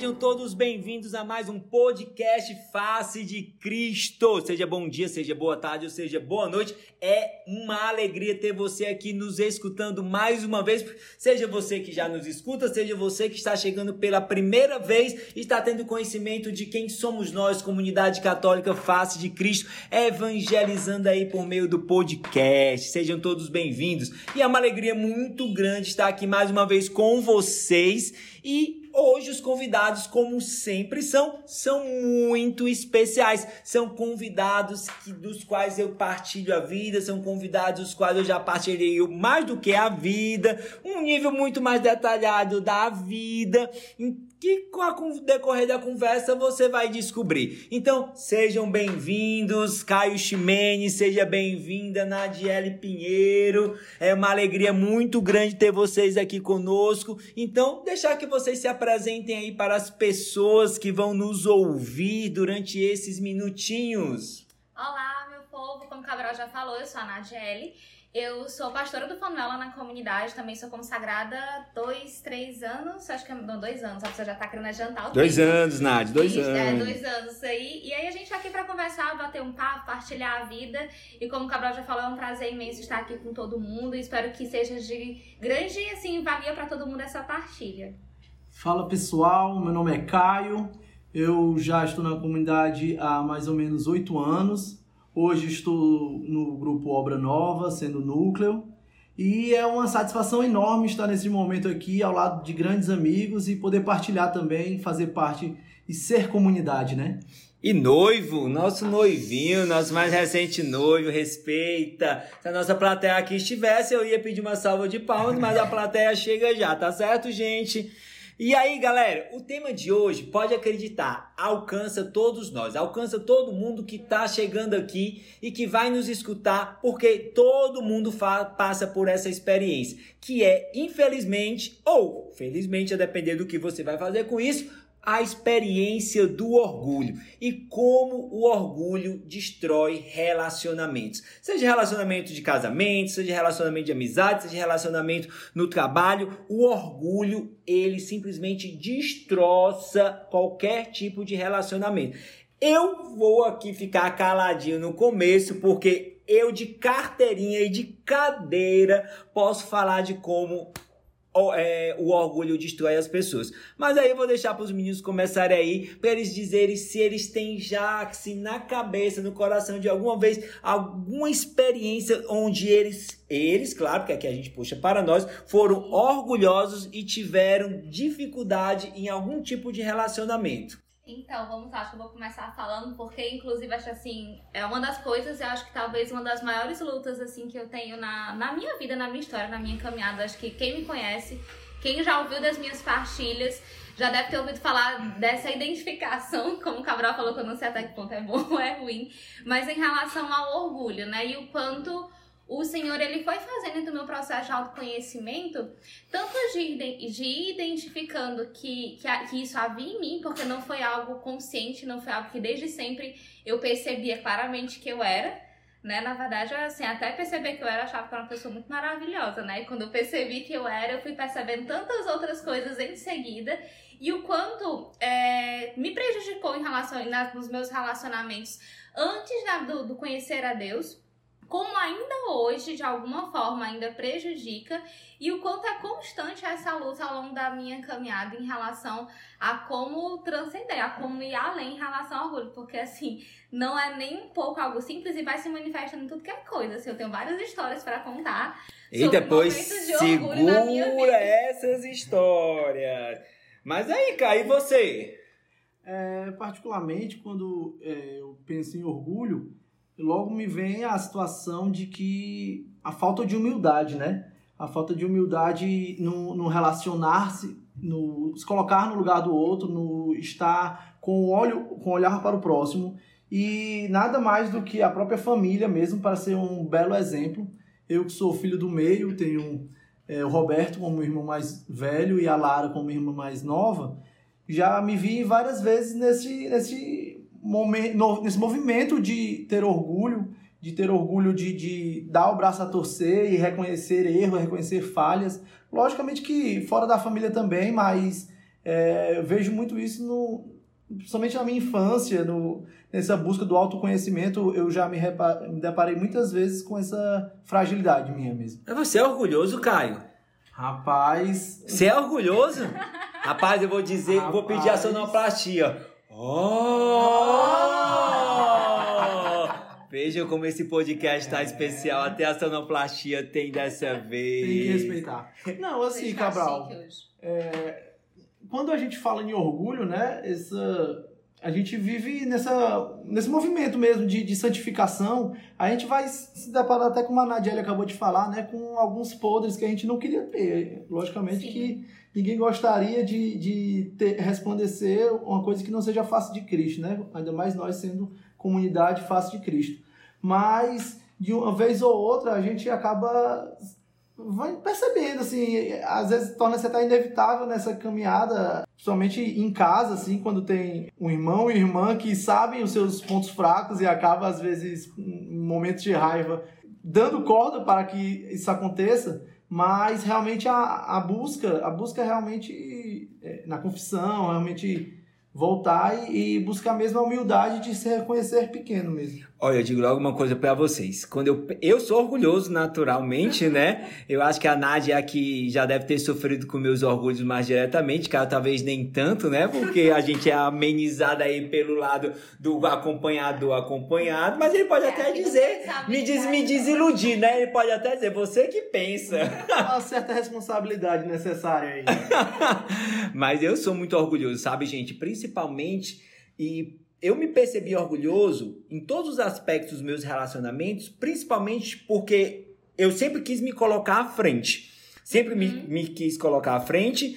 Sejam todos bem-vindos a mais um podcast Face de Cristo. Seja bom dia, seja boa tarde ou seja boa noite. É uma alegria ter você aqui nos escutando mais uma vez. Seja você que já nos escuta, seja você que está chegando pela primeira vez e está tendo conhecimento de quem somos nós, comunidade católica Face de Cristo, evangelizando aí por meio do podcast. Sejam todos bem-vindos. E é uma alegria muito grande estar aqui mais uma vez com vocês. E hoje os convidados, como sempre são, são muito especiais. São convidados que, dos quais eu partilho a vida, são convidados dos quais eu já partilhei mais do que a vida, um nível muito mais detalhado da vida que com o decorrer da conversa você vai descobrir. Então, sejam bem-vindos, Caio Ximene, seja bem-vinda, Nadiele Pinheiro. É uma alegria muito grande ter vocês aqui conosco. Então, deixar que vocês se apresentem aí para as pessoas que vão nos ouvir durante esses minutinhos. Olá, meu povo, como o Cabral já falou, eu sou a Nadiele. Eu sou pastora do Fanuela na comunidade, também sou consagrada dois, três anos, acho que não, dois anos, a pessoa já tá querendo jantar o Dois tempo. anos, Nádia, dois Isso, É, anos. dois anos isso aí. E aí a gente tá aqui pra conversar, bater um papo, partilhar a vida. E como o Cabral já falou, é um prazer imenso estar aqui com todo mundo. E espero que seja de grande, assim, valia pra todo mundo essa partilha. Fala pessoal, meu nome é Caio, eu já estou na comunidade há mais ou menos oito anos. Hoje estou no grupo Obra Nova, sendo núcleo, e é uma satisfação enorme estar nesse momento aqui ao lado de grandes amigos e poder partilhar também, fazer parte e ser comunidade, né? E noivo, nosso noivinho, nosso mais recente noivo, respeita. Se a nossa plateia aqui estivesse, eu ia pedir uma salva de palmas, mas a plateia chega já, tá certo, gente? E aí, galera, o tema de hoje, pode acreditar, alcança todos nós, alcança todo mundo que tá chegando aqui e que vai nos escutar, porque todo mundo passa por essa experiência, que é, infelizmente, ou felizmente, a depender do que você vai fazer com isso, a experiência do orgulho e como o orgulho destrói relacionamentos. Seja relacionamento de casamento, seja relacionamento de amizade, seja relacionamento no trabalho, o orgulho ele simplesmente destroça qualquer tipo de relacionamento. Eu vou aqui ficar caladinho no começo porque eu de carteirinha e de cadeira posso falar de como o, é, o orgulho destrói as pessoas. Mas aí eu vou deixar para os meninos começarem aí, para eles dizerem se eles têm já, se na cabeça, no coração de alguma vez, alguma experiência onde eles, eles, claro, porque aqui a gente puxa para nós, foram orgulhosos e tiveram dificuldade em algum tipo de relacionamento. Então, vamos lá, acho que eu vou começar falando, porque inclusive acho assim, é uma das coisas, eu acho que talvez uma das maiores lutas assim que eu tenho na, na minha vida, na minha história, na minha caminhada. Acho que quem me conhece, quem já ouviu das minhas partilhas, já deve ter ouvido falar dessa identificação, como o Cabral falou, que eu não sei até que ponto é bom ou é ruim, mas em relação ao orgulho, né? E o quanto o Senhor ele foi fazendo do meu processo de autoconhecimento, tanto de, de ir identificando que, que, que isso havia em mim, porque não foi algo consciente, não foi algo que desde sempre eu percebia claramente que eu era, né? Na verdade, assim, até perceber que eu era, achava que era uma pessoa muito maravilhosa, né? E quando eu percebi que eu era, eu fui percebendo tantas outras coisas em seguida e o quanto é, me prejudicou em relação nas, nos meus relacionamentos antes da- do, do conhecer a Deus como ainda hoje, de alguma forma, ainda prejudica e o quanto é constante essa luta ao longo da minha caminhada em relação a como transcender, a como ir além em relação ao orgulho, porque assim, não é nem um pouco algo simples e vai se manifestando em tudo que é coisa. Assim, eu tenho várias histórias para contar. E depois de orgulho na minha segura essas histórias. Mas aí, Caio, e você? É, particularmente, quando é, eu penso em orgulho, logo me vem a situação de que a falta de humildade, né? A falta de humildade no, no relacionar-se, no se colocar no lugar do outro, no estar com o olho, com olhar para o próximo e nada mais do que a própria família mesmo para ser um belo exemplo. Eu que sou filho do meio, tenho é, o Roberto como irmão mais velho e a Lara como irmã mais nova, já me vi várias vezes nesse, nesse, momento, nesse movimento de ter orgulho, de ter orgulho de, de dar o braço a torcer e reconhecer erros, reconhecer falhas. Logicamente que fora da família também, mas é, eu vejo muito isso no, principalmente na minha infância, no, nessa busca do autoconhecimento, eu já me, repa, me deparei muitas vezes com essa fragilidade minha mesmo. Você é orgulhoso, Caio? Rapaz. Você é orgulhoso? Rapaz, eu vou dizer, Rapaz. vou pedir a sonoplastia. Oh! Vejam como esse podcast está é. especial. Até a sonoplastia tem dessa vez. Tem que respeitar. Não, assim, Cabral. É, quando a gente fala em orgulho, né? Essa, a gente vive nessa, nesse movimento mesmo de, de santificação. A gente vai se deparar até como a Nadiela acabou de falar, né? Com alguns podres que a gente não queria ter. Logicamente Sim. que ninguém gostaria de, de ter, resplandecer uma coisa que não seja face de Cristo, né? Ainda mais nós sendo comunidade face de Cristo. Mas, de uma vez ou outra, a gente acaba vai percebendo, assim, às vezes torna-se até inevitável nessa caminhada, principalmente em casa, assim, quando tem um irmão e irmã que sabem os seus pontos fracos e acaba, às vezes, em momentos de raiva, dando corda para que isso aconteça, mas realmente a, a busca, a busca realmente é, na confissão, realmente voltar e, e buscar mesmo a humildade de se reconhecer pequeno mesmo. Olha, eu digo logo uma coisa para vocês. Quando eu, eu sou orgulhoso naturalmente, né? Eu acho que a Nádia aqui já deve ter sofrido com meus orgulhos mais diretamente, cara, talvez nem tanto, né? Porque a gente é amenizada aí pelo lado do acompanhado acompanhado, mas ele pode é, até dizer, me, diz, me desiludir, né? Ele pode até dizer, você que pensa. Uma certa responsabilidade necessária aí. mas eu sou muito orgulhoso, sabe, gente? Principalmente e eu me percebi orgulhoso em todos os aspectos dos meus relacionamentos, principalmente porque eu sempre quis me colocar à frente. Sempre me, uhum. me quis colocar à frente,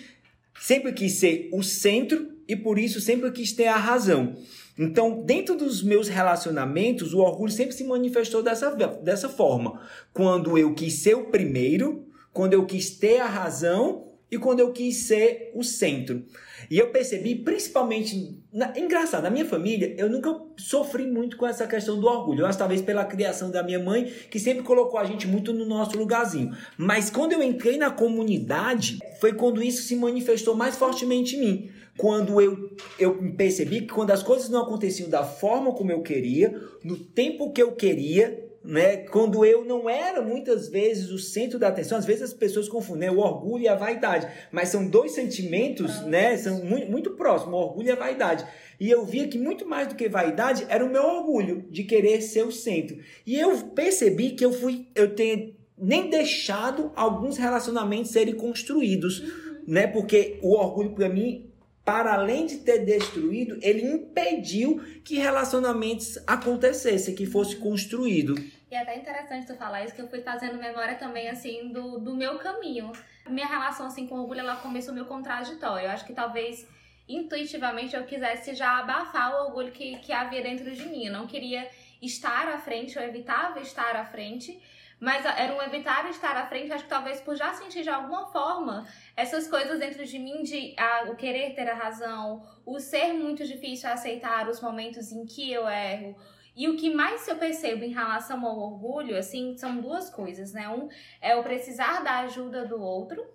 sempre quis ser o centro e por isso sempre quis ter a razão. Então, dentro dos meus relacionamentos, o orgulho sempre se manifestou dessa, dessa forma. Quando eu quis ser o primeiro, quando eu quis ter a razão e quando eu quis ser o centro. E eu percebi, principalmente, na, engraçado, na minha família, eu nunca sofri muito com essa questão do orgulho. Eu talvez pela criação da minha mãe, que sempre colocou a gente muito no nosso lugarzinho. Mas quando eu entrei na comunidade, foi quando isso se manifestou mais fortemente em mim. Quando eu, eu percebi que quando as coisas não aconteciam da forma como eu queria, no tempo que eu queria, né? Quando eu não era muitas vezes o centro da atenção, às vezes as pessoas confundem né? o orgulho e a vaidade, mas são dois sentimentos, ah, né? São muito, muito próximos, o orgulho e a vaidade. E eu via que muito mais do que vaidade era o meu orgulho de querer ser o centro. E eu percebi que eu fui, eu tenho nem deixado alguns relacionamentos serem construídos, uhum. né? Porque o orgulho para mim para além de ter destruído, ele impediu que relacionamentos acontecessem, que fosse construído. E é até interessante tu falar isso, que eu fui fazendo memória também, assim, do, do meu caminho. Minha relação, assim, com o orgulho, ela começou meio contraditório. Eu acho que talvez, intuitivamente, eu quisesse já abafar o orgulho que, que havia dentro de mim. Eu não queria estar à frente, eu evitava estar à frente, mas era um evitar estar à frente, acho que talvez por já sentir de alguma forma essas coisas dentro de mim de ah, o querer ter a razão, o ser muito difícil aceitar os momentos em que eu erro. E o que mais eu percebo em relação ao orgulho, assim, são duas coisas, né? Um é o precisar da ajuda do outro,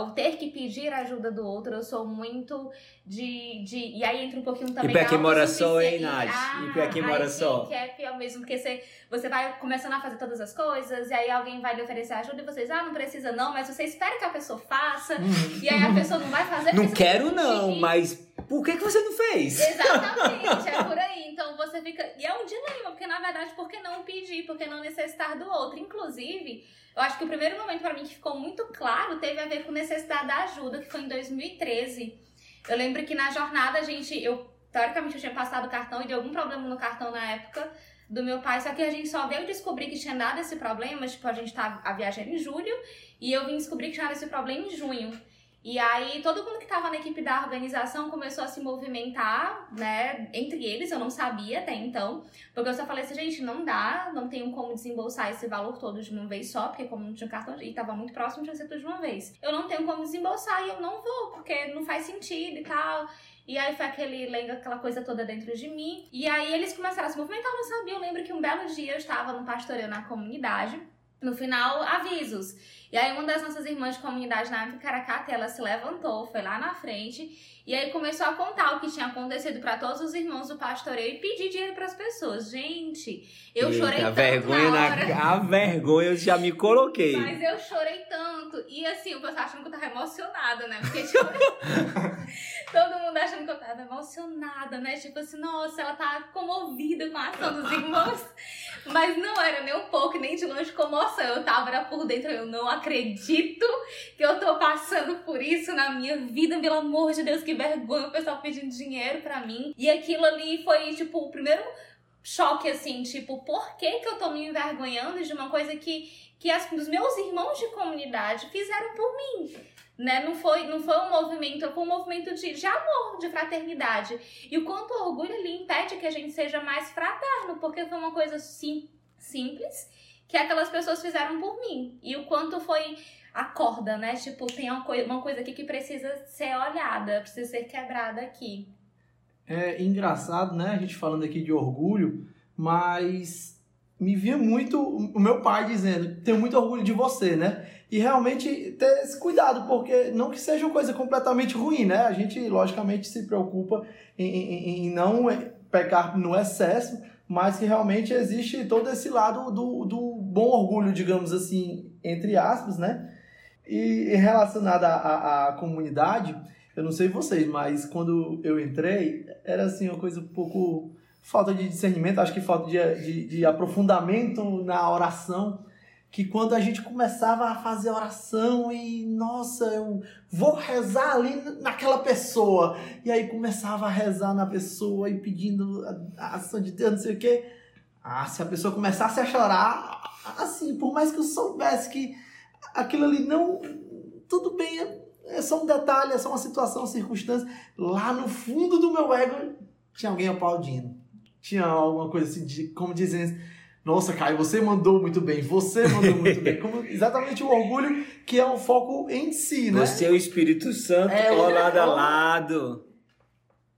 o ter que pedir a ajuda do outro, eu sou muito de. de e aí entra um pouquinho também. E pra quem mora só, hein, Nath? Ah, e pra quem mora só. Que é pior mesmo, porque você, você vai começando a fazer todas as coisas, e aí alguém vai lhe oferecer ajuda e vocês, ah, não precisa não, mas você espera que a pessoa faça, e aí a pessoa não vai fazer. Não quero não, mas por que, que você não fez? Exatamente, é por aí. Você fica. E é um dilema, porque na verdade, por que não pedir? Por que não necessitar do outro? Inclusive. Eu acho que o primeiro momento para mim que ficou muito claro teve a ver com necessidade da ajuda, que foi em 2013. Eu lembro que na jornada a gente, eu teoricamente eu tinha passado o cartão e deu algum problema no cartão na época do meu pai, só que a gente só veio descobrir que tinha dado esse problema, tipo, a gente tá a viagem em julho e eu vim descobrir que tinha dado esse problema em junho. E aí todo mundo que estava na equipe da organização começou a se movimentar, né, entre eles, eu não sabia até então, porque eu só falei assim, gente, não dá, não tenho como desembolsar esse valor todo de uma vez só, porque como não tinha cartão e estava muito próximo, tinha ser tudo de uma vez. Eu não tenho como desembolsar e eu não vou, porque não faz sentido e tal. E aí foi aquele, aquela coisa toda dentro de mim. E aí eles começaram a se movimentar, eu não sabia. Eu lembro que um belo dia eu estava no pastoreio na comunidade. No final, avisos. E aí uma das nossas irmãs de comunidade na Caracata, ela se levantou, foi lá na frente e aí começou a contar o que tinha acontecido para todos os irmãos do pastoreio e pedir dinheiro para as pessoas. Gente, eu Eita, chorei a tanto vergonha na hora. Na, a vergonha eu já me coloquei. Mas eu chorei tanto. E assim, o pessoal achando que eu tava emocionada, né? Porque tipo, todo mundo achando que eu tava emocionada, né? Tipo assim, nossa, ela tá comovida com a ação dos irmãos. Mas não era nem um pouco, nem de longe comoção. Eu tava era por dentro, eu não acredito que eu tô passando por isso na minha vida, pelo amor de Deus, que vergonha o pessoal pedindo dinheiro para mim. E aquilo ali foi, tipo, o primeiro choque, assim, tipo, por que que eu tô me envergonhando de uma coisa que, que as, os meus irmãos de comunidade fizeram por mim? Né? Não, foi, não foi um movimento, foi um movimento de, de amor, de fraternidade. E o quanto o orgulho ali impede que a gente seja mais fraterno, porque foi uma coisa sim, simples que aquelas pessoas fizeram por mim. E o quanto foi a corda, né? Tipo, tem uma, coi uma coisa aqui que precisa ser olhada, precisa ser quebrada aqui. É engraçado, né? A gente falando aqui de orgulho, mas me via muito o meu pai dizendo: tenho muito orgulho de você, né? E realmente ter esse cuidado, porque não que seja uma coisa completamente ruim, né? A gente, logicamente, se preocupa em, em, em não pecar no excesso, mas que realmente existe todo esse lado do, do bom orgulho, digamos assim, entre aspas, né? E, relacionado à, à comunidade, eu não sei vocês, mas quando eu entrei, era assim uma coisa um pouco falta de discernimento, acho que falta de, de, de aprofundamento na oração que quando a gente começava a fazer oração e, nossa, eu vou rezar ali naquela pessoa. E aí começava a rezar na pessoa e pedindo a ação de Deus, não sei o quê. Ah, se a pessoa começasse a chorar, assim, por mais que eu soubesse que aquilo ali não. Tudo bem, é só um detalhe, é só uma situação, uma circunstância. Lá no fundo do meu ego tinha alguém aplaudindo. Tinha alguma coisa assim, de, como dizendo. Nossa, Caio, você mandou muito bem, você mandou muito bem. Como, exatamente o orgulho que é um foco em si, né? Você é o Espírito Santo, é, ó, lado a lado.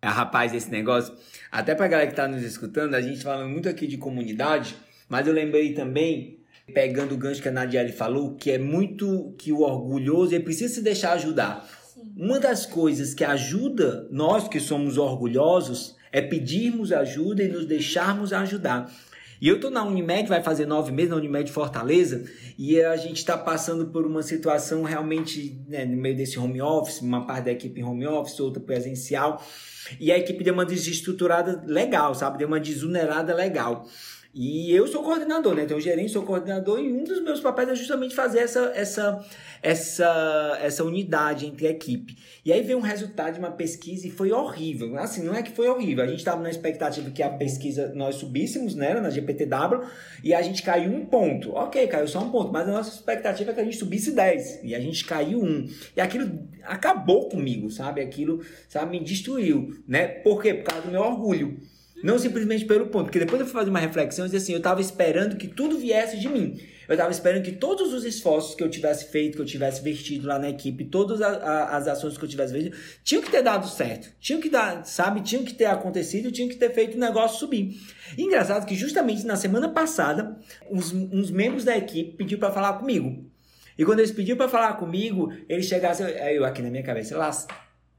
Ah, rapaz, esse negócio, até pra galera que tá nos escutando, a gente falando muito aqui de comunidade, mas eu lembrei também pegando o gancho que a Nadiele falou, que é muito que o orgulhoso ele precisa se deixar ajudar. Sim. Uma das coisas que ajuda nós que somos orgulhosos é pedirmos ajuda e nos deixarmos ajudar. E eu tô na Unimed, vai fazer nove meses na Unimed Fortaleza, e a gente está passando por uma situação realmente né, no meio desse home office, uma parte da equipe em home office, outra presencial, e a equipe deu uma desestruturada legal, sabe? Deu uma desunerada legal. E eu sou coordenador, né? Então, gerente, sou coordenador e um dos meus papéis é justamente fazer essa, essa, essa, essa unidade entre a equipe. E aí veio um resultado de uma pesquisa e foi horrível. Assim, não é que foi horrível. A gente estava na expectativa que a pesquisa nós subíssemos, né? Na GPTW, e a gente caiu um ponto. Ok, caiu só um ponto, mas a nossa expectativa é que a gente subisse 10. E a gente caiu um. E aquilo acabou comigo, sabe? Aquilo, sabe, me destruiu, né? Por quê? Por causa do meu orgulho. Não simplesmente pelo ponto, porque depois eu fui fazer uma reflexão e disse assim, eu estava esperando que tudo viesse de mim. Eu estava esperando que todos os esforços que eu tivesse feito, que eu tivesse vertido lá na equipe, todas a, a, as ações que eu tivesse feito, tinham que ter dado certo. Tinham que dar, sabe? Tinham que ter acontecido, tinham que ter feito o negócio subir. E engraçado que justamente na semana passada, uns, uns membros da equipe pediram para falar comigo. E quando eles pediram para falar comigo, eles chegassem, eu aqui na minha cabeça, lá,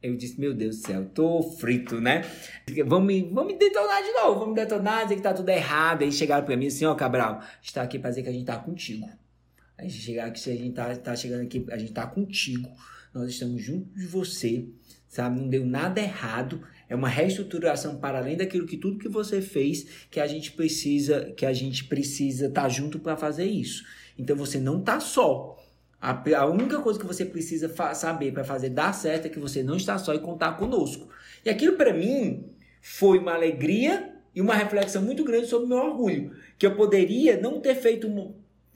eu disse, meu Deus do céu, tô frito, né? Vão me, vão me detonar de novo, vão me detonar, dizer que tá tudo errado. Aí chegaram pra mim assim, ó, Cabral, a gente tá aqui pra dizer que a gente tá contigo. A gente chegar aqui, a gente tá, tá chegando aqui, a gente tá contigo. Nós estamos junto de você, sabe? Não deu nada errado. É uma reestruturação para além daquilo que tudo que você fez, que a gente precisa, que a gente precisa estar tá junto para fazer isso. Então você não tá só. A, a única coisa que você precisa saber para fazer dar certo é que você não está só e contar conosco. E aquilo para mim foi uma alegria e uma reflexão muito grande sobre o meu orgulho. Que eu poderia não ter feito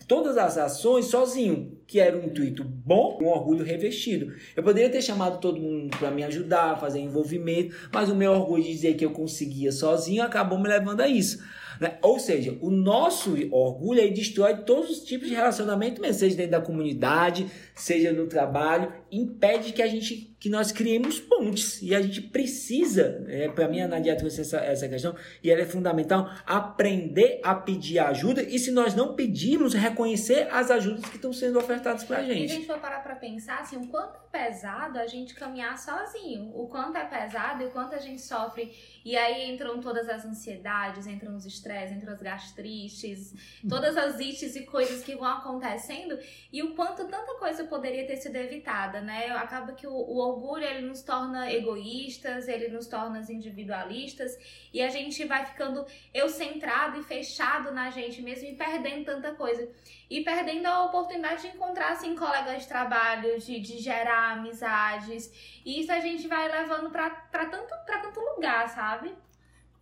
todas as ações sozinho, que era um intuito bom, um orgulho revestido. Eu poderia ter chamado todo mundo para me ajudar, fazer envolvimento, mas o meu orgulho de dizer que eu conseguia sozinho acabou me levando a isso. Né? Ou seja, o nosso orgulho aí destrói todos os tipos de relacionamento, mesmo, seja dentro da comunidade, seja no trabalho, impede que a gente que nós criemos pontes. E a gente precisa, é, para mim a Nadia trouxe essa, essa questão e ela é fundamental, aprender a pedir ajuda e se nós não pedirmos, reconhecer as ajudas que estão sendo ofertadas para a gente. E a gente. for parar para pensar assim, o quanto é pesado a gente caminhar sozinho, o quanto é pesado e o quanto a gente sofre. E aí entram todas as ansiedades, entram os estresses, entram as gastrites, todas as ites e coisas que vão acontecendo e o quanto tanta coisa poderia ter sido evitada, né? Acaba que o, o orgulho ele nos torna egoístas, ele nos torna individualistas e a gente vai ficando eu centrado e fechado na gente mesmo e perdendo tanta coisa. E perdendo a oportunidade de encontrar assim colegas de trabalho, de, de gerar amizades. E isso a gente vai levando para tanto, pra tanto lugar, sabe?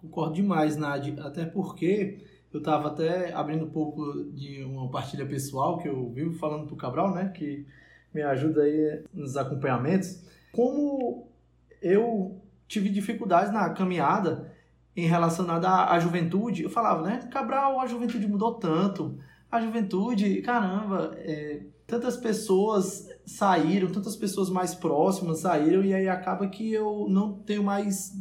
Concordo demais, Nadi. Até porque eu estava até abrindo um pouco de uma partilha pessoal que eu vivo falando pro Cabral, né? Que me ajuda aí nos acompanhamentos. Como eu tive dificuldades na caminhada em relacionada à, à juventude, eu falava, né? Cabral, a juventude mudou tanto. A juventude, caramba, é, tantas pessoas saíram, tantas pessoas mais próximas saíram, e aí acaba que eu não tenho mais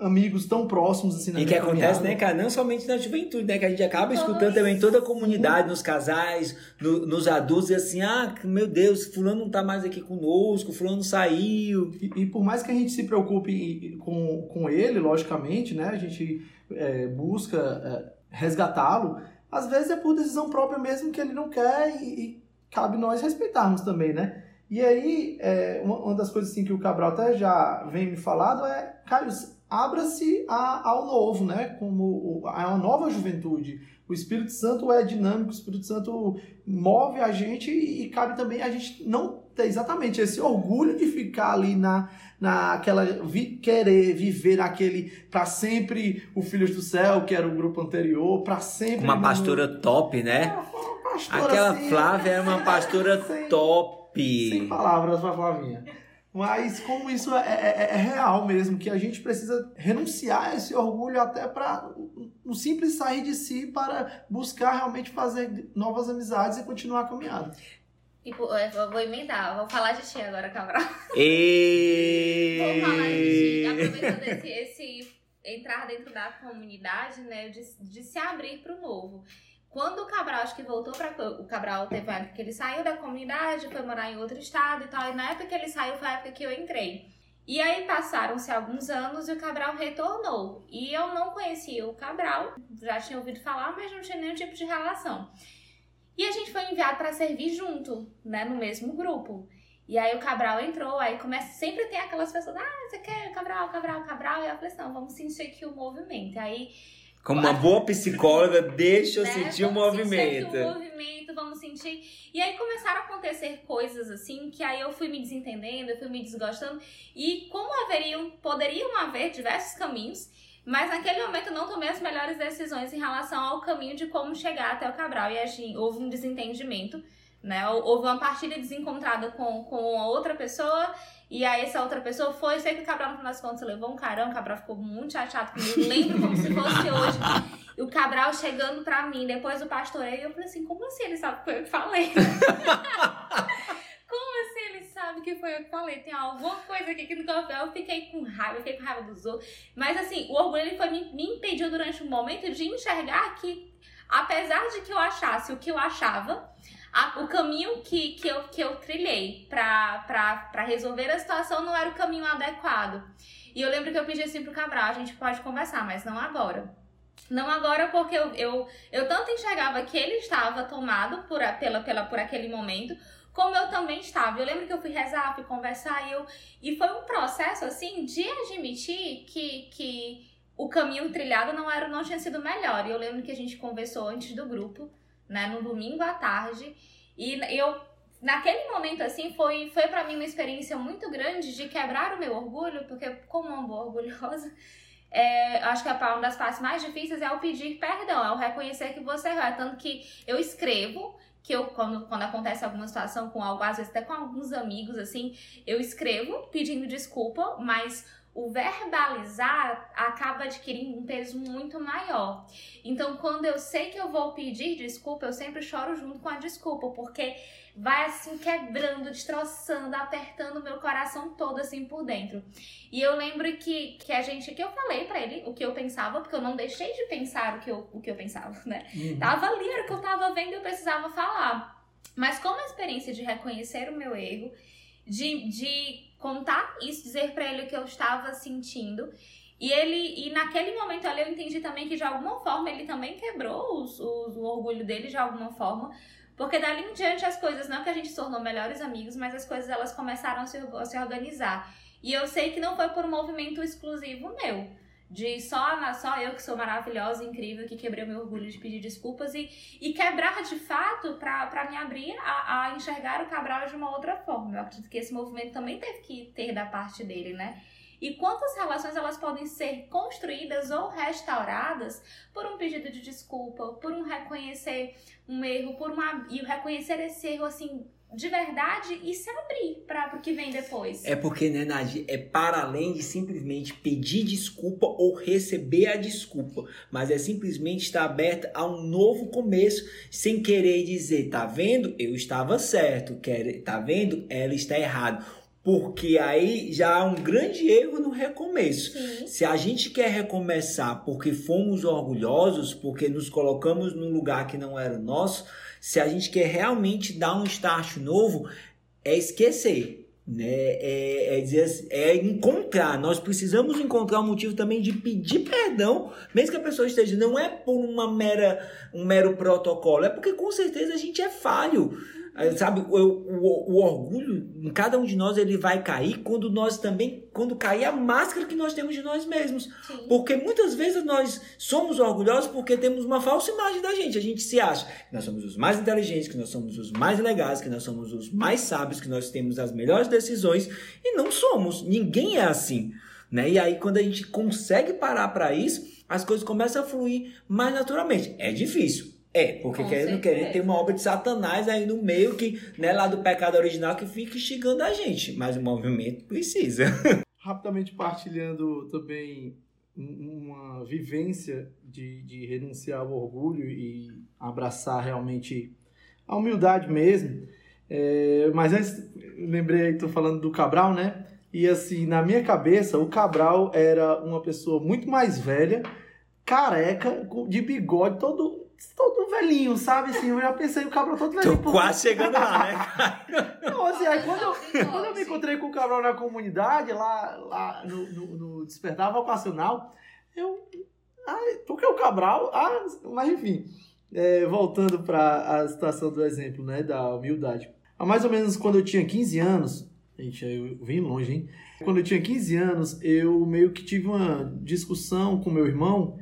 amigos tão próximos assim na E que acontece, né, cara, não somente na juventude, né, que a gente acaba escutando também toda a comunidade, nos casais, no, nos adultos, e assim, ah, meu Deus, fulano não tá mais aqui conosco, fulano saiu. E, e por mais que a gente se preocupe com, com ele, logicamente, né, a gente é, busca é, resgatá-lo, às vezes é por decisão própria mesmo que ele não quer e, e cabe nós respeitarmos também, né? E aí, é, uma, uma, das coisas assim, que o Cabral até já vem me falado é, Caio, abra-se ao novo, né? Como a uma nova juventude. O Espírito Santo é dinâmico, o Espírito Santo move a gente e, cabe também a gente não ter exatamente esse orgulho de ficar ali na naquela vi, querer viver naquele para sempre o Filhos do Céu, que era o grupo anterior, para sempre uma pastora no... top, né? É, pastora Aquela assim, Flávia era uma pastora sem, top. Sem palavras para Flavinha. Mas como isso é, é, é, real mesmo, que a gente precisa renunciar a esse orgulho até para um simples sair de si para buscar realmente fazer novas amizades e continuar a caminhada. Tipo, eu vou emendar, vou falar de ti agora, Cabral. E... vou falar de ti, aproveitando esse, esse entrar dentro da comunidade, né, de, de se abrir para o novo. Quando o Cabral, acho que voltou para o Cabral teve uma época que ele saiu da comunidade, foi morar em outro estado e tal, e na época que ele saiu foi a época que eu entrei. E aí passaram-se alguns anos e o Cabral retornou. E eu não conhecia o Cabral, já tinha ouvido falar, mas não tinha nenhum tipo de relação. E a gente foi enviado para servir junto, né, no mesmo grupo. E aí o Cabral entrou, aí começa, sempre tem aquelas pessoas, ah, você quer Cabral, Cabral, Cabral, e eu falei assim, não, vamos sentir aqui o movimento. Aí como uma boa psicóloga, deixa eu né? sentir o movimento. Sentir o movimento, vamos sentir. E aí começaram a acontecer coisas assim, que aí eu fui me desentendendo, eu fui me desgostando. E como haveriam, poderiam haver diversos caminhos, mas naquele momento eu não tomei as melhores decisões em relação ao caminho de como chegar até o Cabral. E assim, houve um desentendimento, né? Houve uma partilha desencontrada com, com outra pessoa e aí essa outra pessoa foi, sei que o Cabral no final das contas levou um carão, o Cabral ficou muito chateado comigo, lembro como se fosse hoje. E o Cabral chegando pra mim, depois do pastoreio, eu falei assim, como assim ele sabe que foi eu que falei? como assim ele sabe que foi eu que falei? Tem alguma coisa aqui que no café eu fiquei com raiva, eu fiquei com raiva dos outros. Mas assim, o orgulho ele foi, me, me impediu durante um momento de enxergar que, apesar de que eu achasse o que eu achava, a, o caminho que, que, eu, que eu trilhei para resolver a situação não era o caminho adequado. E eu lembro que eu pedi assim pro Cabral, a gente pode conversar, mas não agora. Não agora porque eu, eu, eu tanto enxergava que ele estava tomado por, pela, pela, por aquele momento, como eu também estava. Eu lembro que eu fui rezar, fui conversar, e, eu, e foi um processo assim de admitir que, que o caminho trilhado não era não tinha sido melhor. E eu lembro que a gente conversou antes do grupo né, no domingo à tarde. E eu, naquele momento, assim, foi, foi para mim uma experiência muito grande de quebrar o meu orgulho, porque, como uma boa orgulhosa, é, acho que a uma das partes mais difíceis é o pedir perdão, é o reconhecer que você errou. É tanto que eu escrevo, que eu, quando, quando acontece alguma situação com algo, às vezes até com alguns amigos, assim, eu escrevo pedindo desculpa, mas o verbalizar acaba adquirindo um peso muito maior. Então, quando eu sei que eu vou pedir desculpa, eu sempre choro junto com a desculpa, porque vai assim quebrando, destroçando, apertando o meu coração todo assim por dentro. E eu lembro que, que a gente, que eu falei para ele o que eu pensava, porque eu não deixei de pensar o que eu, o que eu pensava, né? Uhum. Tava ali, era o que eu tava vendo eu precisava falar. Mas como a experiência de reconhecer o meu erro, de, de contar isso, dizer para ele o que eu estava sentindo. E ele, e naquele momento ali eu entendi também que de alguma forma ele também quebrou os, os, o orgulho dele de alguma forma, porque dali em diante as coisas, não que a gente se tornou melhores amigos, mas as coisas elas começaram a se, a se organizar. E eu sei que não foi por um movimento exclusivo meu. De só, só eu que sou maravilhosa, incrível, que quebrei o meu orgulho de pedir desculpas e, e quebrar de fato para me abrir a, a enxergar o Cabral de uma outra forma. Eu acredito que esse movimento também teve que ter da parte dele, né? E quantas relações elas podem ser construídas ou restauradas por um pedido de desculpa, por um reconhecer um erro, por uma e reconhecer esse erro assim de verdade e se abrir para o que vem depois. É porque, né, Nadia, é para além de simplesmente pedir desculpa ou receber a desculpa, mas é simplesmente estar aberta a um novo começo, sem querer dizer, tá vendo? Eu estava certo, quer, tá vendo? Ela está errada porque aí já há um grande erro no recomeço. Sim. Se a gente quer recomeçar porque fomos orgulhosos, porque nos colocamos num lugar que não era nosso, se a gente quer realmente dar um start novo, é esquecer. Né? É, é, dizer, assim, é encontrar. Nós precisamos encontrar um motivo também de pedir perdão, mesmo que a pessoa esteja. Não é por uma mera, um mero protocolo, é porque com certeza a gente é falho. Sabe, o, o, o, orgulho em cada um de nós ele vai cair quando nós também, quando cair a máscara que nós temos de nós mesmos. Sim. Porque muitas vezes nós somos orgulhosos porque temos uma falsa imagem da gente. A gente se acha que nós somos os mais inteligentes, que nós somos os mais legais, que nós somos os mais sábios, que nós temos as melhores decisões e não somos. Ninguém é assim. Né? E aí, quando a gente consegue parar para isso, as coisas começam a fluir mais naturalmente. É difícil, é, porque querendo, querendo tem uma obra de Satanás aí no meio que, né, lá do pecado original que fica instigando a gente, mas o movimento precisa. Rapidamente partilhando também uma vivência de, de renunciar ao orgulho e abraçar realmente a humildade mesmo. É, mas antes, lembrei aí, tô falando do Cabral, né? E assim, na minha cabeça, o Cabral era uma pessoa muito mais velha, careca, de bigode, todo todo velhinho, sabe? Assim, eu já pensei o Cabral todo velhinho. Tô quase chegando lá, né, Não, assim, aí quando eu, quando eu me encontrei com o Cabral na comunidade, lá, lá no, no, no Despertar Vocacional, eu... Ai, porque o Cabral... Ah, mas enfim, é, voltando para a situação do exemplo, né, da humildade. Há mais ou menos quando eu tinha 15 anos, gente, eu vim longe, hein? Quando eu tinha 15 anos, eu meio que tive uma discussão com meu irmão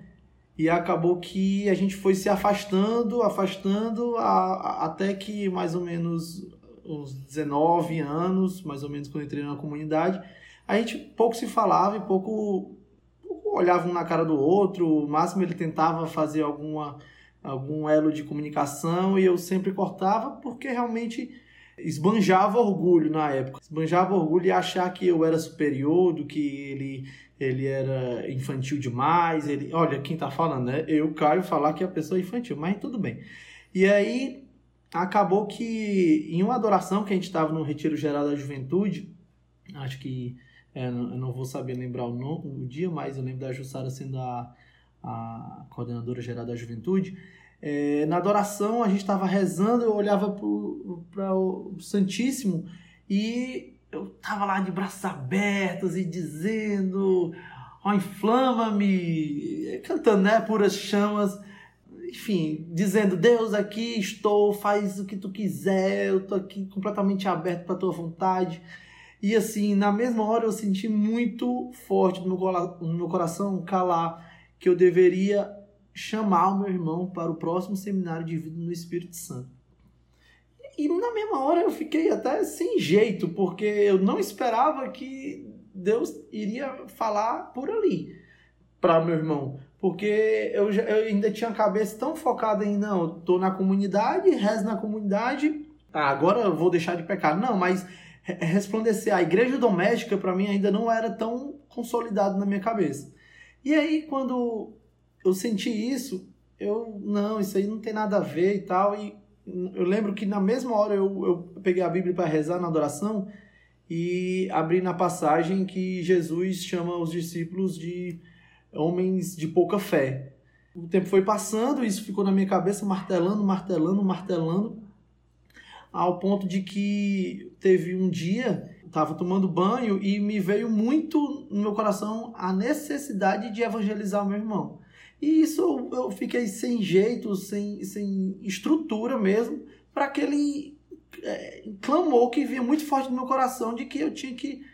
e acabou que a gente foi se afastando, afastando, a, a, até que mais ou menos uns 19 anos, mais ou menos quando entrei na comunidade, a gente pouco se falava e pouco, pouco olhava um na cara do outro, o máximo ele tentava fazer alguma, algum elo de comunicação e eu sempre cortava porque realmente esbanjava orgulho na época. Esbanjava orgulho e achar que eu era superior, do que ele ele era infantil demais. Ele, olha, quem tá falando, né? Eu, Caio, falar que a pessoa é infantil, mas tudo bem. E aí acabou que em uma adoração que a gente estava no Retiro Geral da Juventude, acho que é, eu não vou saber lembrar o, nome, o dia, mas eu lembro da Jussara sendo a, a coordenadora geral da Juventude. É, na adoração a gente estava rezando, eu olhava para o Santíssimo e eu tava lá de braços abertos e dizendo, ó, oh, inflama-me, cantando, né, puras chamas, enfim, dizendo, Deus, aqui estou, faz o que tu quiser, eu tô aqui completamente aberto para tua vontade. E assim, na mesma hora eu senti muito forte no meu coração calar que eu deveria chamar o meu irmão para o próximo seminário de vida no Espírito Santo. E na mesma hora eu fiquei até sem jeito, porque eu não esperava que Deus iria falar por ali. para meu irmão, porque eu, já, eu ainda tinha a cabeça tão focada em, não, eu tô na comunidade, rezo na comunidade, ah, agora eu vou deixar de pecar. Não, mas resplandecer a igreja doméstica para mim ainda não era tão consolidado na minha cabeça. E aí quando eu senti isso, eu não, isso aí não tem nada a ver e tal. E eu lembro que na mesma hora eu, eu peguei a Bíblia para rezar na adoração e abri na passagem que Jesus chama os discípulos de homens de pouca fé. O tempo foi passando, isso ficou na minha cabeça martelando, martelando, martelando, ao ponto de que teve um dia, estava tomando banho e me veio muito no meu coração a necessidade de evangelizar o meu irmão. E isso eu fiquei sem jeito, sem, sem estrutura mesmo, para aquele é, clamor que vinha muito forte no meu coração de que eu tinha que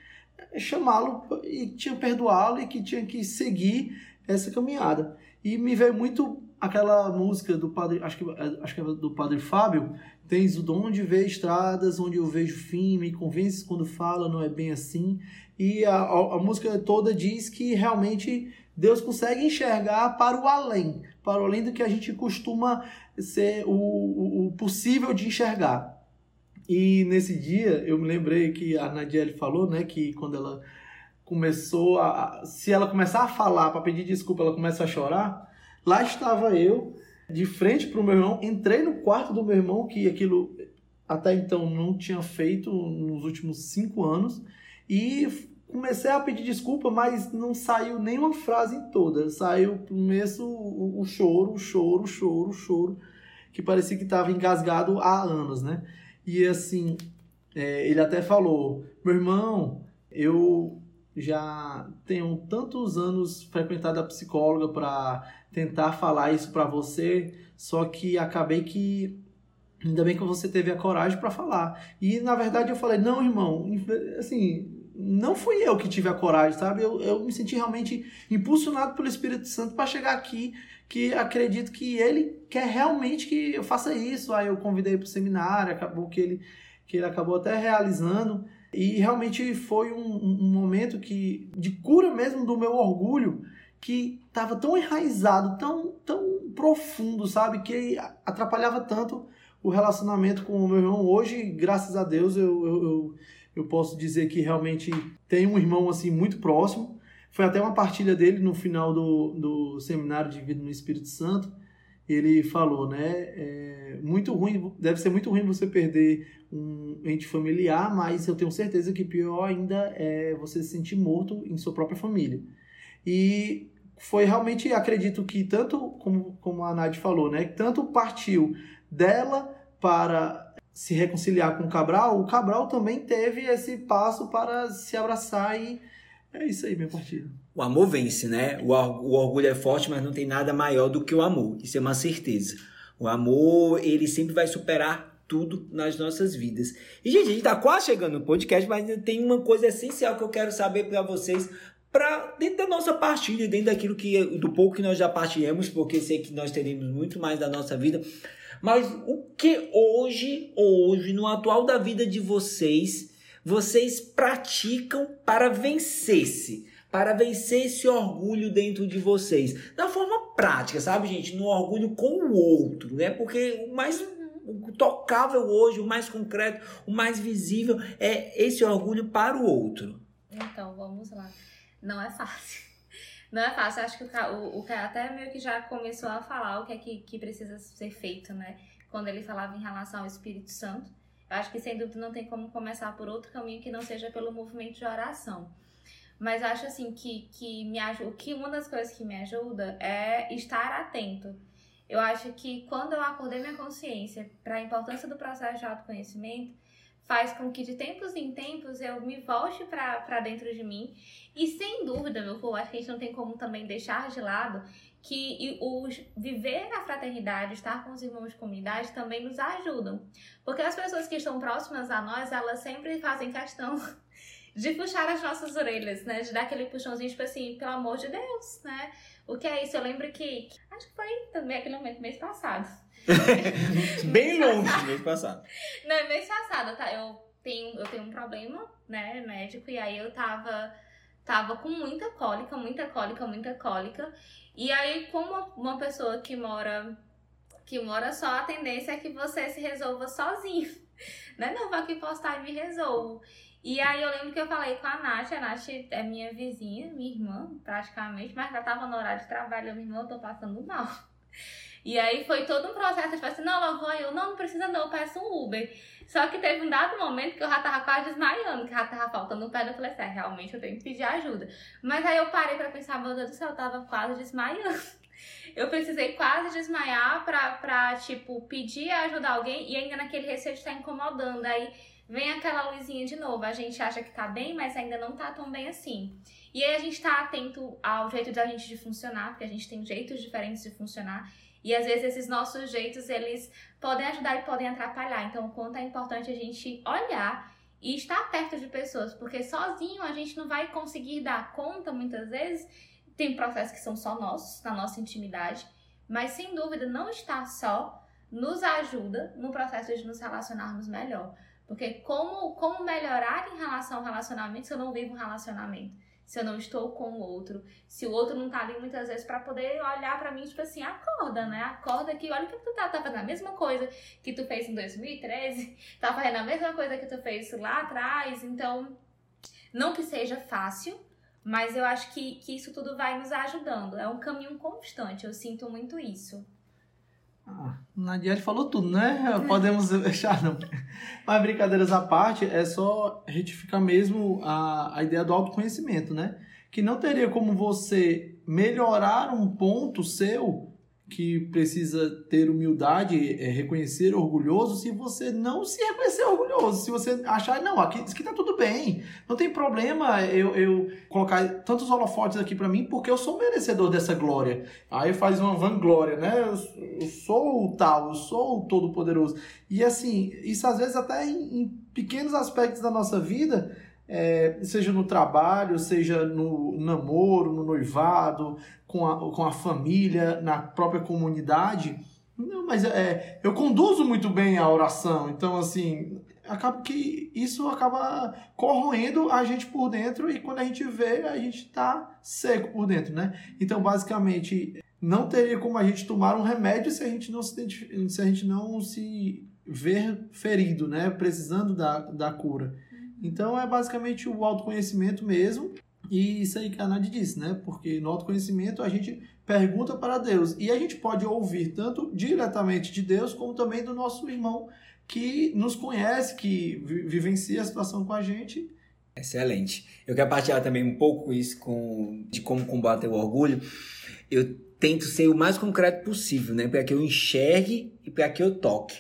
chamá-lo e tinha perdoá-lo e que tinha que seguir essa caminhada. E me veio muito aquela música do padre, acho que, acho que é do padre Fábio, tens o dom de ver estradas onde eu vejo fim, me convences quando fala, não é bem assim. E a, a, a música toda diz que realmente Deus consegue enxergar para o além, para o além do que a gente costuma ser o, o, o possível de enxergar. E nesse dia eu me lembrei que a Nadiele falou, né, que quando ela começou a. Se ela começar a falar para pedir desculpa, ela começa a chorar. Lá estava eu, de frente para o meu irmão, entrei no quarto do meu irmão, que aquilo até então não tinha feito nos últimos cinco anos, e comecei a pedir desculpa, mas não saiu nenhuma frase toda. Saiu começo o, o choro, o choro, o choro, o choro, que parecia que estava engasgado há anos, né? E assim, é, ele até falou: meu irmão, eu já tenho tantos anos frequentado a psicóloga para tentar falar isso para você, só que acabei que ainda bem que você teve a coragem para falar. E na verdade eu falei: não, irmão, assim, não fui eu que tive a coragem, sabe? Eu, eu me senti realmente impulsionado pelo Espírito Santo para chegar aqui, que acredito que ele quer realmente que eu faça isso. Aí eu convidei para o seminário, acabou que ele, que ele acabou até realizando. E realmente foi um, um momento que de cura mesmo do meu orgulho, que estava tão enraizado, tão, tão profundo, sabe? Que atrapalhava tanto o relacionamento com o meu irmão. Hoje, graças a Deus, eu, eu, eu eu posso dizer que realmente tem um irmão assim muito próximo. Foi até uma partilha dele no final do, do seminário de vida no Espírito Santo. Ele falou, né? É muito ruim, deve ser muito ruim você perder um ente familiar, mas eu tenho certeza que pior ainda é você se sentir morto em sua própria família. E foi realmente, acredito que tanto como, como a Nádia falou, né? Tanto partiu dela para se reconciliar com o Cabral, o Cabral também teve esse passo para se abraçar e é isso aí, minha partida. O amor vence, né? O, o orgulho é forte, mas não tem nada maior do que o amor. Isso é uma certeza. O amor, ele sempre vai superar tudo nas nossas vidas. E, gente, a gente tá quase chegando no podcast, mas tem uma coisa essencial que eu quero saber para vocês para dentro da nossa partilha, dentro daquilo que do pouco que nós já partilhamos, porque sei que nós teremos muito mais da nossa vida. Mas o que hoje, hoje, no atual da vida de vocês, vocês praticam para vencer-se? Para vencer esse orgulho dentro de vocês. Da forma prática, sabe, gente? No orgulho com o outro, né? Porque o mais o tocável hoje, o mais concreto, o mais visível é esse orgulho para o outro. Então, vamos lá. Não é fácil. Não é fácil, acho que o, o, até meio que já começou a falar o que é que, que precisa ser feito, né? Quando ele falava em relação ao Espírito Santo. Eu acho que sem dúvida não tem como começar por outro caminho que não seja pelo movimento de oração. Mas acho assim que, que me ajuda, que uma das coisas que me ajuda é estar atento. Eu acho que quando eu acordei minha consciência para a importância do processo de autoconhecimento, faz com que de tempos em tempos eu me volte para dentro de mim. E sem dúvida, meu povo, acho que a gente não tem como também deixar de lado que o viver na fraternidade, estar com os irmãos de comunidade também nos ajudam. Porque as pessoas que estão próximas a nós, elas sempre fazem questão de puxar as nossas orelhas, né? De dar aquele puxãozinho, tipo assim, pelo amor de Deus, né? O que é isso? Eu lembro que, acho que foi também aquele momento, mês passado Bem longe mês passado. Não, mês passado, tá? Eu tenho, eu tenho um problema, né, médico, e aí eu tava tava com muita cólica, muita cólica, muita cólica. E aí, como uma pessoa que mora que mora só, a tendência é que você se resolva sozinho. Né? Não vou aqui postar e me resolvo. E aí eu lembro que eu falei com a Nath, a Nath é minha vizinha, minha irmã, praticamente, mas já tava no horário de trabalho, eu, minha irmã, eu tô passando mal. E aí foi todo um processo, tipo assim, não, lá vou eu, não, não precisa não, eu peço um Uber. Só que teve um dado momento que eu já tava quase desmaiando, que já tava faltando um pé, eu falei assim, é, realmente eu tenho que pedir ajuda. Mas aí eu parei pra pensar, meu Deus do céu, eu tava quase desmaiando. Eu precisei quase desmaiar pra, pra tipo, pedir ajuda a alguém e ainda naquele receio de estar incomodando. Aí vem aquela luzinha de novo, a gente acha que tá bem, mas ainda não tá tão bem assim. E aí a gente tá atento ao jeito da gente de funcionar, porque a gente tem jeitos diferentes de funcionar. E às vezes esses nossos jeitos, eles podem ajudar e podem atrapalhar. Então, o quanto é importante a gente olhar e estar perto de pessoas, porque sozinho a gente não vai conseguir dar conta muitas vezes. Tem processos que são só nossos, na nossa intimidade, mas sem dúvida não estar só nos ajuda no processo de nos relacionarmos melhor. Porque como, como melhorar em relação ao relacionamento se eu não vivo um relacionamento? se eu não estou com o outro, se o outro não tá ali muitas vezes para poder olhar para mim, tipo assim, acorda, né? Acorda aqui, olha o que tu tá, tá fazendo a mesma coisa que tu fez em 2013, tá fazendo a mesma coisa que tu fez lá atrás, então, não que seja fácil, mas eu acho que, que isso tudo vai nos ajudando, é um caminho constante, eu sinto muito isso. Ah, Nadiane falou tudo, né? Podemos deixar, não. Mas brincadeiras à parte, é só retificar mesmo a, a ideia do autoconhecimento, né? Que não teria como você melhorar um ponto seu que precisa ter humildade, é, reconhecer orgulhoso, se você não se reconhecer orgulhoso, se você achar, não, aqui, isso aqui tá tudo bem, não tem problema eu, eu colocar tantos holofotes aqui para mim, porque eu sou merecedor dessa glória. Aí faz uma vanglória, né? Eu, eu sou o tal, eu sou o todo-poderoso. E assim, isso às vezes até em, em pequenos aspectos da nossa vida, é, seja no trabalho, seja no namoro, no noivado, com a, com a família, na própria comunidade. Não, mas é, eu conduzo muito bem a oração, então assim, acaba que isso acaba corroendo a gente por dentro e quando a gente vê, a gente tá seco por dentro, né? Então, basicamente, não teria como a gente tomar um remédio se a gente não se, se, a gente não se ver ferido, né? Precisando da, da cura. Então é basicamente o autoconhecimento mesmo. E isso aí que a Nath disse, né? Porque no autoconhecimento a gente pergunta para Deus. E a gente pode ouvir tanto diretamente de Deus, como também do nosso irmão que nos conhece, que vivencia a situação com a gente. Excelente. Eu quero partilhar também um pouco isso com, de como combater o orgulho. Eu tento ser o mais concreto possível, né? Para que eu enxergue e para que eu toque.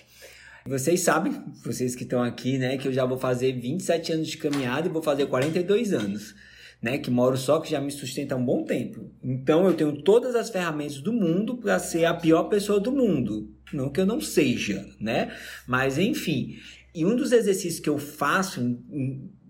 Vocês sabem, vocês que estão aqui, né, que eu já vou fazer 27 anos de caminhada e vou fazer 42 anos. Né, que moro só, que já me sustenta há um bom tempo. Então eu tenho todas as ferramentas do mundo para ser a pior pessoa do mundo. Não que eu não seja, né? Mas enfim. E um dos exercícios que eu faço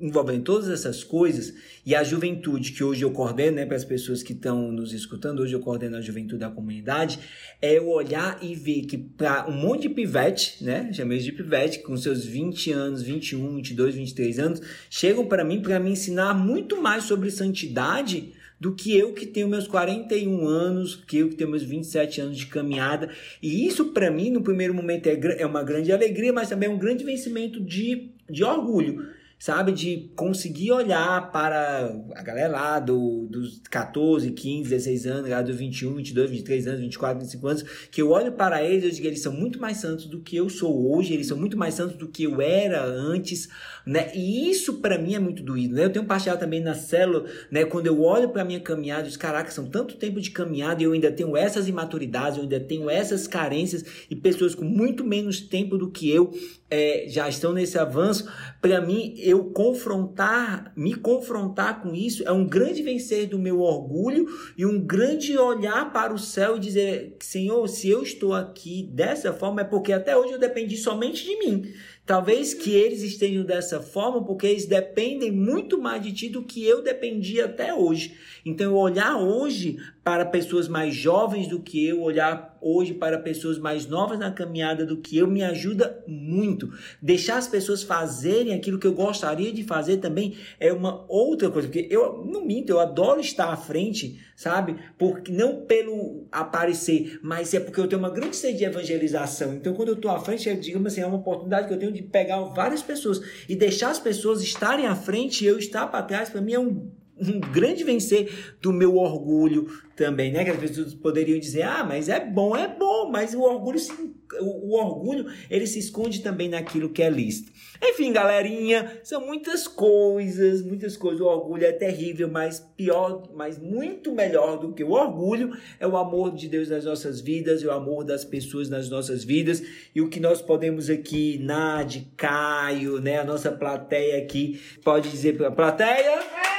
envolvendo todas essas coisas, e a juventude que hoje eu coordeno, né, para as pessoas que estão nos escutando, hoje eu coordeno a juventude da comunidade, é eu olhar e ver que para um monte de pivete, né, chamei de pivete, com seus 20 anos, 21, 22, 23 anos, chegam para mim para me ensinar muito mais sobre santidade do que eu que tenho meus 41 anos, que eu que tenho meus 27 anos de caminhada. E isso para mim, no primeiro momento, é, é uma grande alegria, mas também é um grande vencimento de, de orgulho sabe? De conseguir olhar para a galera lá do, dos 14, 15, 16 anos, galera dos 21, 22, 23 anos, 24, 25 anos, que eu olho para eles e digo, eles são muito mais santos do que eu sou hoje, eles são muito mais santos do que eu era antes, né? E isso para mim é muito doído, né? Eu tenho partilhado também na célula, né? Quando eu olho para minha caminhada, digo, caraca, são tanto tempo de caminhada e eu ainda tenho essas imaturidades, eu ainda tenho essas carências e pessoas com muito menos tempo do que eu é, já estão nesse avanço. Para mim, eu confrontar, me confrontar com isso é um grande vencer do meu orgulho e um grande olhar para o céu e dizer, Senhor, se eu estou aqui dessa forma é porque até hoje eu dependi somente de mim. Talvez que eles estejam dessa forma porque eles dependem muito mais de ti do que eu dependia até hoje. Então, eu olhar hoje para pessoas mais jovens do que eu, olhar hoje para pessoas mais novas na caminhada do que eu, me ajuda muito. Deixar as pessoas fazerem aquilo que eu gostaria de fazer também é uma outra coisa. Porque eu não minto, eu adoro estar à frente, sabe? Porque não pelo aparecer, mas é porque eu tenho uma grande sede de evangelização. Então, quando eu estou à frente, é, digamos assim, é uma oportunidade que eu tenho de pegar várias pessoas e deixar as pessoas estarem à frente e eu estar para trás, para mim é um um grande vencer do meu orgulho também, né? Que as pessoas poderiam dizer, ah, mas é bom, é bom, mas o orgulho, se, o, o, orgulho, ele se esconde também naquilo que é lícito. Enfim, galerinha, são muitas coisas, muitas coisas. O orgulho é terrível, mas pior, mas muito melhor do que o orgulho é o amor de Deus nas nossas vidas, é o amor das pessoas nas nossas vidas. E o que nós podemos aqui, Nad, Caio, né, a nossa plateia aqui, pode dizer para a plateia...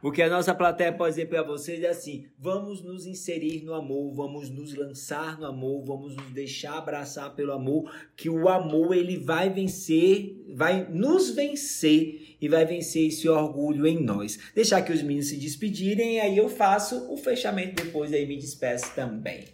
O que a nossa plateia pode dizer para vocês é assim: vamos nos inserir no amor, vamos nos lançar no amor, vamos nos deixar abraçar pelo amor, que o amor ele vai vencer, vai nos vencer e vai vencer esse orgulho em nós. Deixar que os meninos se despedirem, aí eu faço o fechamento depois, aí me despeço também.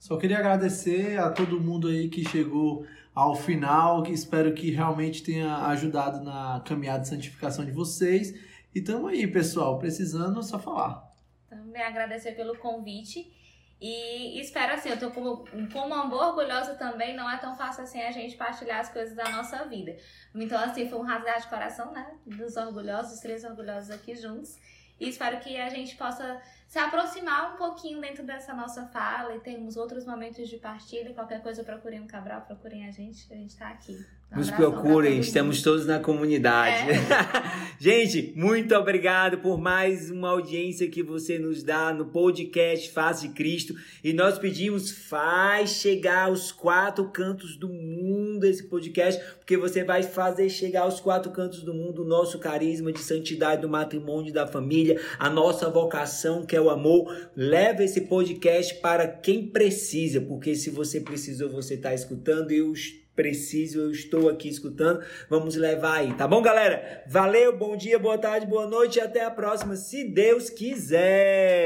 Só queria agradecer a todo mundo aí que chegou ao final, que espero que realmente tenha ajudado na caminhada de santificação de vocês. E aí, pessoal, precisando só falar. Também agradecer pelo convite. E espero assim, eu tô como, como boa orgulhosa também, não é tão fácil assim a gente partilhar as coisas da nossa vida. Então, assim, foi um rasgar de coração, né? Dos orgulhosos, dos três orgulhosos aqui juntos. E espero que a gente possa se aproximar um pouquinho dentro dessa nossa fala e termos outros momentos de partilha. Qualquer coisa, procurem o Cabral, procurem a gente, a gente está aqui. Um Nos procurem, estamos todos na comunidade. É. gente, muito obrigado por mais uma audiência que você nos dá no podcast Faz de Cristo. E nós pedimos, faz chegar aos quatro cantos do mundo esse podcast, porque você vai fazer chegar aos quatro cantos do mundo o nosso carisma de santidade do matrimônio e da família, a nossa vocação que é o amor. Leva esse podcast para quem precisa, porque se você precisou, você está escutando. Eu preciso, eu estou aqui escutando. Vamos levar aí, tá bom, galera? Valeu, bom dia, boa tarde, boa noite e até a próxima, se Deus quiser.